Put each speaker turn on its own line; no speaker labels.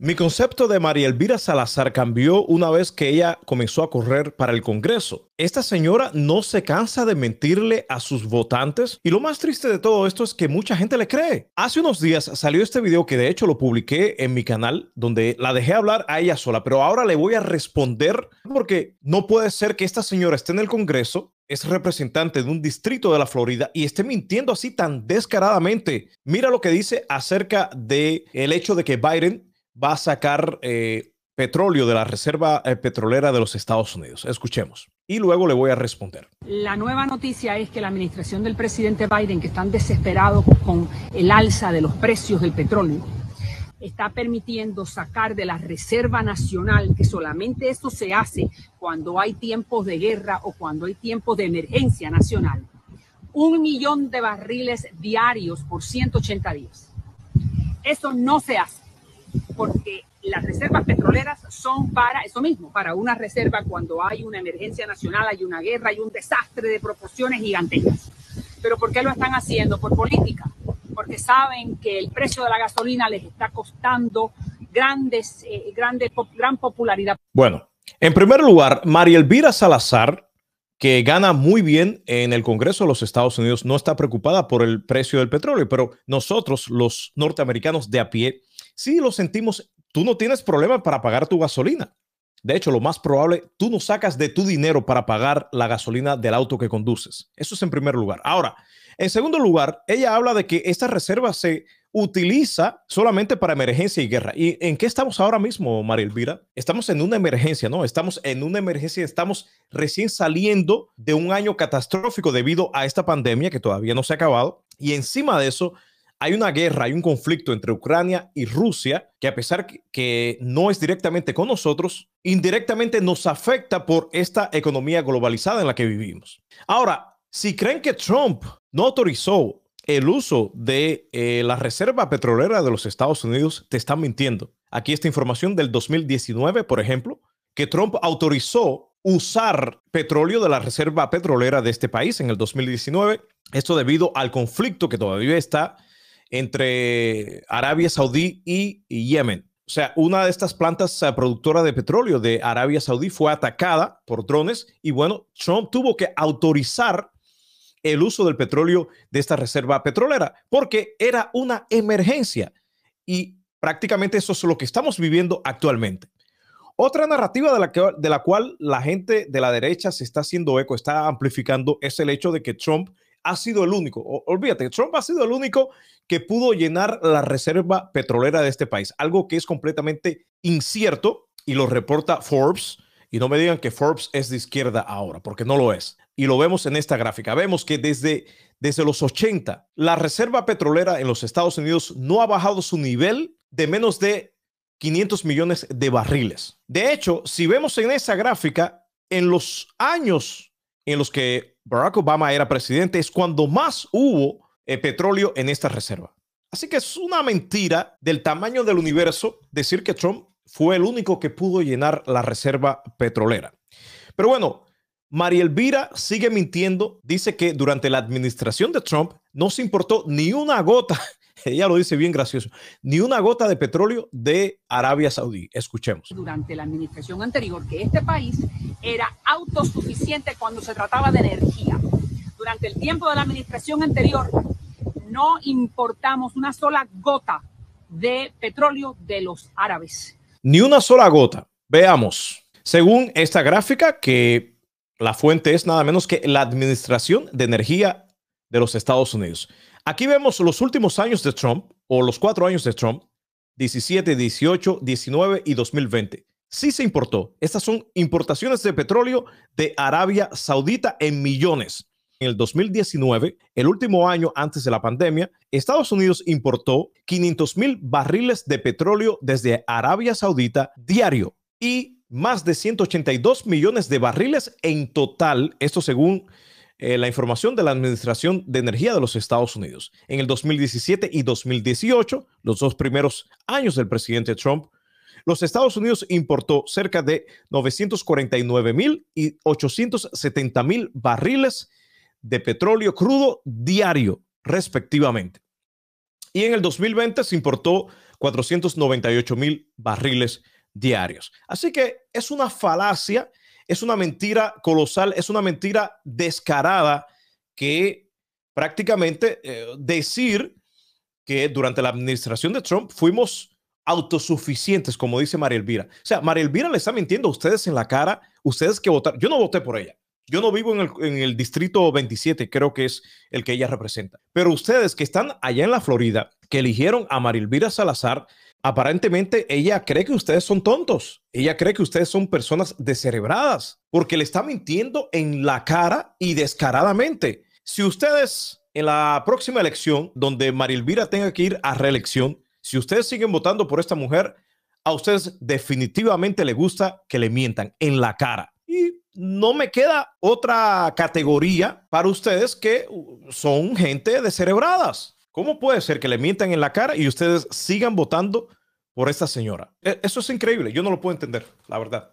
Mi concepto de María Elvira Salazar cambió una vez que ella comenzó a correr para el Congreso. Esta señora no se cansa de mentirle a sus votantes y lo más triste de todo esto es que mucha gente le cree. Hace unos días salió este video que de hecho lo publiqué en mi canal donde la dejé hablar a ella sola, pero ahora le voy a responder porque no puede ser que esta señora esté en el Congreso es representante de un distrito de la Florida y esté mintiendo así tan descaradamente. Mira lo que dice acerca de el hecho de que Biden va a sacar eh, petróleo de la reserva eh, petrolera de los Estados Unidos. Escuchemos. Y luego le voy a responder.
La nueva noticia es que la administración del presidente Biden, que están desesperados con el alza de los precios del petróleo, está permitiendo sacar de la Reserva Nacional, que solamente eso se hace cuando hay tiempos de guerra o cuando hay tiempos de emergencia nacional, un millón de barriles diarios por 180 días. Eso no se hace porque las reservas petroleras son para eso mismo, para una reserva cuando hay una emergencia nacional, hay una guerra, hay un desastre de proporciones gigantescas. Pero ¿por qué lo están haciendo? Por política, porque saben que el precio de la gasolina les está costando grandes, eh, grandes, gran popularidad.
Bueno, en primer lugar, María Elvira Salazar, que gana muy bien en el Congreso de los Estados Unidos, no está preocupada por el precio del petróleo, pero nosotros, los norteamericanos de a pie, Sí, lo sentimos. Tú no tienes problema para pagar tu gasolina. De hecho, lo más probable, tú no sacas de tu dinero para pagar la gasolina del auto que conduces. Eso es en primer lugar. Ahora, en segundo lugar, ella habla de que esta reserva se utiliza solamente para emergencia y guerra. ¿Y en qué estamos ahora mismo, María Elvira? Estamos en una emergencia, ¿no? Estamos en una emergencia, estamos recién saliendo de un año catastrófico debido a esta pandemia que todavía no se ha acabado. Y encima de eso, hay una guerra, hay un conflicto entre Ucrania y Rusia que a pesar que no es directamente con nosotros, indirectamente nos afecta por esta economía globalizada en la que vivimos. Ahora, si creen que Trump no autorizó el uso de eh, la reserva petrolera de los Estados Unidos, te están mintiendo. Aquí esta información del 2019, por ejemplo, que Trump autorizó usar petróleo de la reserva petrolera de este país en el 2019. Esto debido al conflicto que todavía está entre Arabia Saudí y Yemen. O sea, una de estas plantas eh, productoras de petróleo de Arabia Saudí fue atacada por drones y bueno, Trump tuvo que autorizar el uso del petróleo de esta reserva petrolera porque era una emergencia y prácticamente eso es lo que estamos viviendo actualmente. Otra narrativa de la, que, de la cual la gente de la derecha se está haciendo eco, está amplificando, es el hecho de que Trump ha sido el único, olvídate, Trump ha sido el único que pudo llenar la reserva petrolera de este país, algo que es completamente incierto y lo reporta Forbes. Y no me digan que Forbes es de izquierda ahora, porque no lo es. Y lo vemos en esta gráfica. Vemos que desde, desde los 80, la reserva petrolera en los Estados Unidos no ha bajado su nivel de menos de 500 millones de barriles. De hecho, si vemos en esa gráfica, en los años en los que Barack Obama era presidente, es cuando más hubo eh, petróleo en esta reserva. Así que es una mentira del tamaño del universo decir que Trump fue el único que pudo llenar la reserva petrolera. Pero bueno, María Elvira sigue mintiendo, dice que durante la administración de Trump no se importó ni una gota ella lo dice bien gracioso, ni una gota de petróleo de Arabia Saudí. Escuchemos.
Durante la administración anterior, que este país era autosuficiente cuando se trataba de energía. Durante el tiempo de la administración anterior, no importamos una sola gota de petróleo de los árabes.
Ni una sola gota. Veamos. Según esta gráfica, que la fuente es nada menos que la Administración de Energía de los Estados Unidos. Aquí vemos los últimos años de Trump, o los cuatro años de Trump, 17, 18, 19 y 2020. Sí se importó. Estas son importaciones de petróleo de Arabia Saudita en millones. En el 2019, el último año antes de la pandemia, Estados Unidos importó 500 mil barriles de petróleo desde Arabia Saudita diario y más de 182 millones de barriles en total, esto según eh, la información de la Administración de Energía de los Estados Unidos. En el 2017 y 2018, los dos primeros años del presidente Trump, los Estados Unidos importó cerca de 949 mil y 870 mil barriles de petróleo crudo diario, respectivamente. Y en el 2020 se importó 498 mil barriles diarios. Así que es una falacia, es una mentira colosal, es una mentira descarada que prácticamente eh, decir que durante la administración de Trump fuimos autosuficientes, como dice María Elvira. O sea, María Elvira le está mintiendo a ustedes en la cara, ustedes que votaron. Yo no voté por ella. Yo no vivo en el, en el, distrito 27, creo que es el que ella representa. Pero ustedes que están allá en la Florida, que eligieron a María Elvira Salazar, aparentemente ella cree que ustedes son tontos. Ella cree que ustedes son personas descerebradas, porque le está mintiendo en la cara y descaradamente. Si ustedes en la próxima elección, donde María Elvira tenga que ir a reelección, si ustedes siguen votando por esta mujer, a ustedes definitivamente le gusta que le mientan en la cara. Y no me queda otra categoría para ustedes que son gente descerebradas. ¿Cómo puede ser que le mientan en la cara y ustedes sigan votando por esta señora? E, eso es increíble. Yo no lo puedo entender, la verdad.